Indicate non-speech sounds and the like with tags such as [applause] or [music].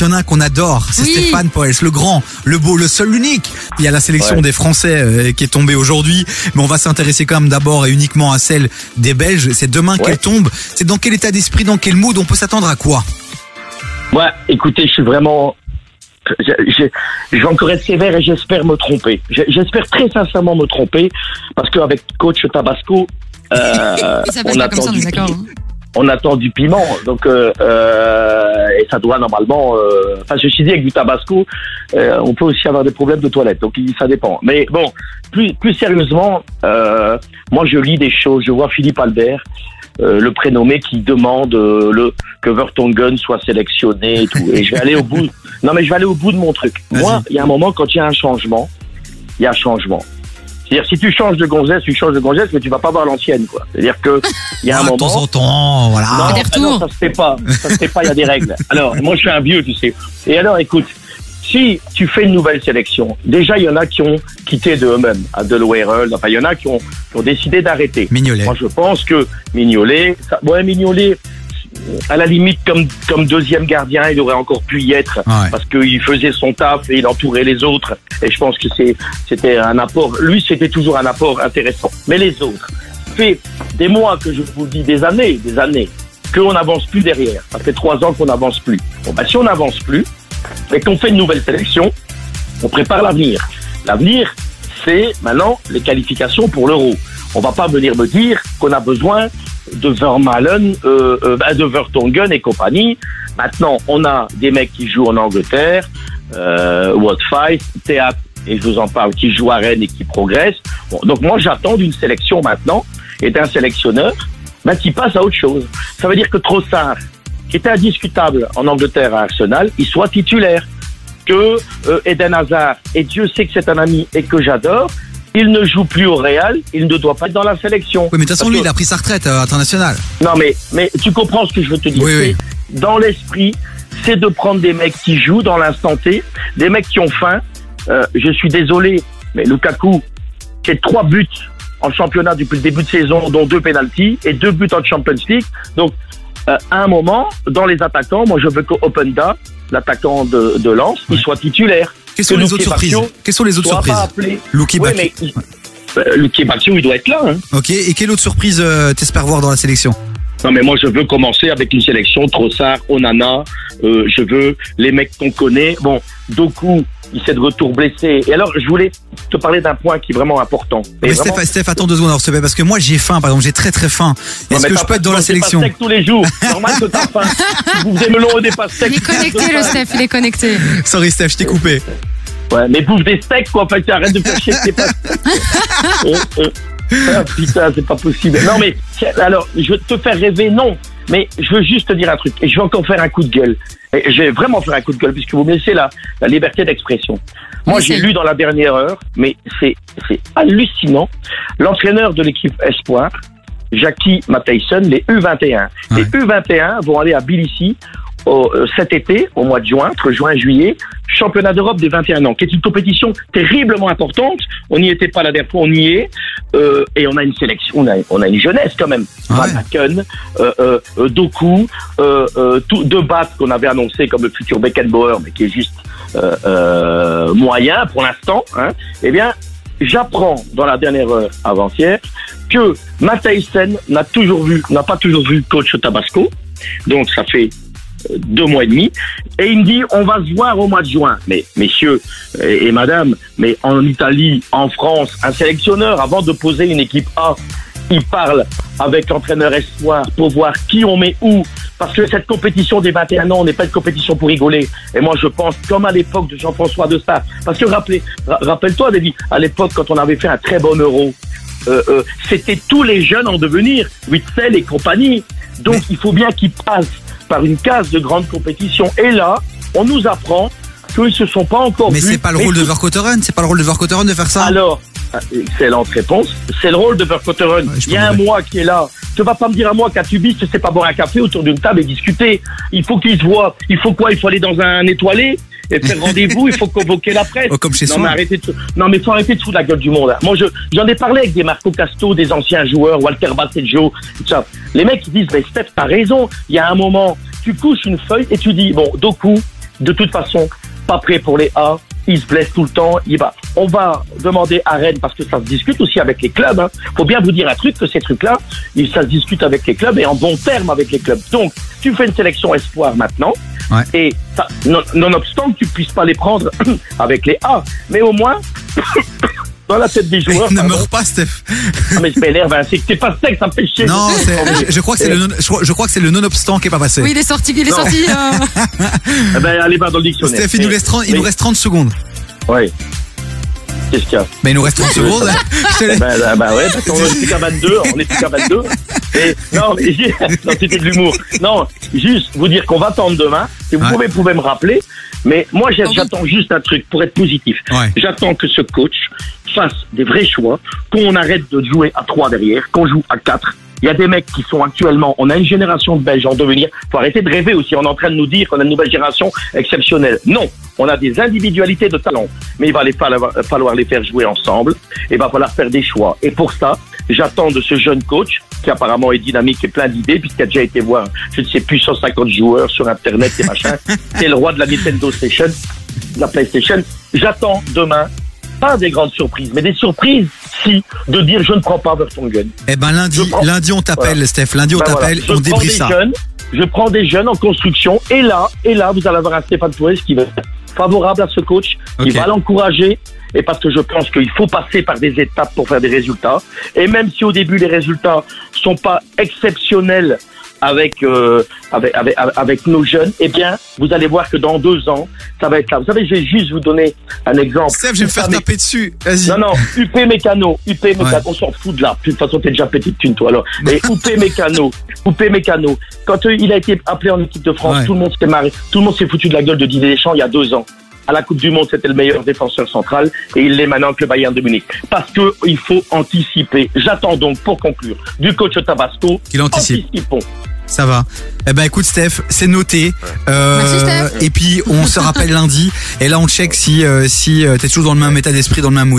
il y en a un qu'on adore, c'est Oui. Stéphane Poels, le grand, le beau, le seul, l'unique. Il y a la sélection Ouais. des Français euh, qui est tombée aujourd'hui, mais on va s'intéresser quand même d'abord et uniquement à celle des Belges. C'est demain Ouais. qu'elle tombe. C'est dans quel état d'esprit, dans quel mood on peut s'attendre à quoi? Moi, écoutez, je suis vraiment. Je, je- je vais encore être sévère et j'espère me tromper. Je- J'espère très sincèrement me tromper parce qu'avec coach Tabasco, euh, [laughs] on ça, on du d'accord. On attend du piment, donc euh, euh, et ça doit normalement. euh, Enfin, je suis dit avec du Tabasco, euh, on peut aussi avoir des problèmes de toilette, donc ça dépend. Mais bon, plus plus sérieusement, euh, moi je lis des choses. Je vois Philippe Albert, euh, le prénommé, qui demande euh, le que Vertonghen soit sélectionné et tout. Et je vais aller au bout. Non, mais je vais aller au bout de mon truc. Moi, il y a un moment quand il y a un changement, il y a un changement. C'est-à-dire si tu changes de gonzesse, tu changes de gonzesse, mais tu vas pas voir l'ancienne, quoi. C'est-à-dire que il y a un Ah, moment. De temps en temps, voilà. Non, ah non, ça se fait pas. Ça se fait pas, il y a des règles. Alors, moi, je suis un vieux, tu sais. Et alors, écoute, si tu fais une nouvelle sélection, déjà, il y en a qui ont quitté de eux-mêmes, à Delaware, enfin, il y en a qui ont, qui ont décidé d'arrêter. Mignolet. Moi, je pense que Mignolet, ça, ouais, Mignolet, à la limite, comme, comme deuxième gardien, il aurait encore pu y être Ouais. parce qu'il faisait son taf et il entourait les autres. Et je pense que c'est, c'était un apport. Lui, c'était toujours un apport intéressant. Mais les autres, fait des mois que je vous dis, des années, des années, qu'on n'avance plus derrière. Ça fait trois ans qu'on n'avance plus. Bon, bah, si on n'avance plus et qu'on fait une nouvelle sélection, on prépare l'avenir. L'avenir, c'est maintenant les qualifications pour l'euro. On va pas venir me dire qu'on a besoin de Vermaelen, euh, euh, bah, de Vertonghen et compagnie. Maintenant, on a des mecs qui jouent en Angleterre, euh, Watfight, Théâtre, et je vous en parle, qui jouent à Rennes et qui progressent. Bon, donc moi, j'attends d'une sélection maintenant et d'un sélectionneur bah, qui passe à autre chose. Ça veut dire que Trossard, qui était indiscutable en Angleterre à Arsenal, il soit titulaire. Que euh, Eden Hazard, et Dieu sait que c'est un ami et que j'adore, il ne joue plus au Real, il ne doit pas être dans la sélection. Oui, mais de toute façon, lui, que- il a pris sa retraite euh, internationale. non, mais, mais tu comprends ce que je veux te dire. Oui, oui. Dans l'esprit, c'est de prendre des mecs qui jouent dans l'instant T, des mecs qui ont faim. Euh, je suis désolé, mais Lukaku, c'est trois buts en championnat depuis le début de saison, dont deux pénalties et deux buts en Champions League. Donc, euh, à un moment, dans les attaquants, moi je veux que Openda, l'attaquant de, de Lens, il soit titulaire. Quelles sont Que les autres surprises Quelles sont les autres surprises. Luki Luke Bacchio, il doit être là. Hein. Ok, et quelle autre surprise euh, t'espères voir dans la sélection? Non, mais moi, je veux commencer avec une sélection Trossard, Onana. Euh, je veux les mecs qu'on connaît. Bon, Doku, il s'est de retour blessé. Et alors, je voulais te parler d'un point qui est vraiment important. Mais vraiment- Steph, Steph, attends deux secondes, alors, s'il te plaît, parce que moi j'ai faim, par exemple, j'ai très très faim. Est-ce que je peux être dans la sélection tous les jours. [laughs] Normal que t'as faim. Vous melons et des pastèques. Il est connecté, le Steph, il est connecté. Sorry Steph, je t'ai coupé. Ouais, mais bouffe des steaks, quoi. Enfin, tu arrêtes de faire chier tes pastèques. [laughs] Ah, putain, c'est pas possible. Non, mais, alors, je veux te faire rêver, non. Mais je veux juste te dire un truc. Et je vais encore faire un coup de gueule. Et je vais vraiment faire un coup de gueule, puisque vous me laissez la, la liberté d'expression. Moi, j'ai lu dans la dernière heure, mais c'est, hallucinant. L'entraîneur de l'équipe Espoir, Jackie Matheison, les U21. Les Ouais. U21 vont aller à Tbilissi au- euh, cet été, au mois de juin, entre juin et juillet, championnat d'Europe des 21 ans, qui est une compétition terriblement importante. On n'y était pas la dernière fois, on y est, euh, et on a une sélection, on a, on a une jeunesse quand même. Ouais. Van Aken, euh, Doku, tout, deux battes qu'on avait annoncé comme le futur Beckenbauer, mais qui est juste moyen pour l'instant. Hein. Eh bien, j'apprends dans la dernière heure avant-hier que Matthijssen n'a toujours vu, n'a pas toujours vu coach Tabasco. Donc ça fait deux mois et demi. Et il me dit, on va se voir au mois de juin. Mais messieurs et, et madame, mais en Italie, en France, un sélectionneur, avant de poser une équipe A, il parle avec l'entraîneur espoir pour voir qui on met où. Parce que cette compétition des 21 ans n'est pas une compétition pour rigoler. Et moi, je pense, comme à l'époque de Jean-François de Star. Parce que rappelle-toi, David, à l'époque, quand on avait fait un très bon euro, euh, euh, c'était tous les jeunes en devenir, Witzel et compagnie. Donc, il faut bien qu'ils passent par une case de grande compétition. Et là, on nous apprend qu'ils se sont pas encore Mais c'est pas le rôle de Verkotteren, c'est pas le rôle de Verkotteren de faire ça alors, excellente réponse. C'est le rôle de Verkotteren. Ouais, Il y a un mois qui est là. Tu vas pas me dire à moi qu'à Tubis, tu sais pas boire un café autour d'une table et discuter. Il faut qu'ils se voient. Il faut quoi? Il faut aller dans un étoilé? Et faire rendez-vous. Il faut convoquer la presse. Oh, comme chez non, soi. mais arrêtez de... non, mais faut arrêter de foutre la gueule du monde. hein. Moi, je, j'en ai parlé avec des Marco Casto, des anciens joueurs, Walter Basseggio, tout ça. Les mecs, ils disent, mais Steph, t'as raison. Il y a un moment, tu couches une feuille et tu dis, bon, Doku, de toute façon pas prêt pour les A. Il se blesse tout le temps. Il va. On va demander à Rennes parce que ça se discute aussi avec les clubs. Hein. Faut bien vous dire un truc que ces trucs-là, ça se discute avec les clubs et en bon terme avec les clubs. Donc, tu fais une sélection espoir maintenant. Ouais. Et non, nonobstant que tu puisses pas les prendre [clears throat] avec les A, mais au moins dans la tête des joueurs. ne meurs pas, Steph. Ah, mais je m'énerve, hein, c'est que t'es pas sec, ça me fait chier. Non, je, je crois que c'est le, non- je, crois- je crois que c'est le non-obstant qui est pas passé. Oui, il est sorti, il est Non. sorti. euh, [laughs] Eh ben, allez voir dans le dictionnaire. Steph, il nous, laisse 30, il nous reste 30 secondes. Ouais. Qu'est-ce qu'il y a Mais il nous reste 30 secondes. [laughs] Je te laisse- bah, bah, bah ouais, parce qu'on est [laughs] plus qu'à 22, on est plus qu'à 22. Et, non, mais [laughs] non, c'était de l'humour. Non, juste vous dire qu'on va attendre demain. Si vous Ouais. pouvez, pouvez me rappeler. Mais moi, j'attends juste un truc pour être positif. Ouais. J'attends que ce coach fasse des vrais choix, qu'on arrête de jouer à 3 derrière, qu'on joue à 4. Il y a des mecs qui sont actuellement, on a une génération de Belges en devenir. Faut arrêter de rêver aussi. On est en train de nous dire qu'on a une nouvelle génération exceptionnelle. Non, on a des individualités de talent, mais il va les falloir, falloir les faire jouer ensemble. Et il va falloir faire des choix. Et pour ça, j'attends de ce jeune coach qui apparemment est dynamique et plein d'idées, puisqu'il a déjà été voir, je ne sais plus, 150 joueurs sur Internet et machin. [laughs] C'est le roi de la Nintendo Station, de la PlayStation. J'attends demain pas des grandes surprises, mais des surprises, si, de dire je ne prends pas Vertonghen. Eh ben lundi, prends- lundi on t'appelle, Voilà. Steph. Lundi on Ben t'appelle, Je on prends débriefe des ça. jeunes, je prends des jeunes en construction et là, et là, vous allez avoir un Stéphane Tourès qui va être favorable à ce coach, qui Ok. va l'encourager. Et parce que je pense qu'il faut passer par des étapes pour faire des résultats. Et même si au début les résultats sont pas exceptionnels avec euh, avec, avec avec nos jeunes, eh bien, vous allez voir que dans deux ans, ça va être là. Vous savez, je vais juste vous donner un exemple. Steph, je vais me faire taper dessus. Vas-y. non, non, UP Mécano, UP Mécano, Ouais. on s'en fout de là. De toute façon, t'es déjà petit de thune, toi, alors. Mais UP Mécano, UP Mécano, quand euh, il a été appelé en équipe de France, Ouais. tout le monde s'est marré, tout le monde s'est foutu de la gueule de Didier Deschamps il y a deux ans. À la Coupe du Monde, c'était le meilleur défenseur central et il l'est maintenant avec le Bayern de Munich. Parce que il faut anticiper. J'attends donc, pour conclure, du coach Tabasco. Qu'il anticipe. Anticipons. Ça va. Eh ben écoute Steph, c'est noté. Euh, Merci, Steph. Et puis on se rappelle lundi. Et là on check si euh, si euh, t'es toujours dans le même état d'esprit, dans le même mood.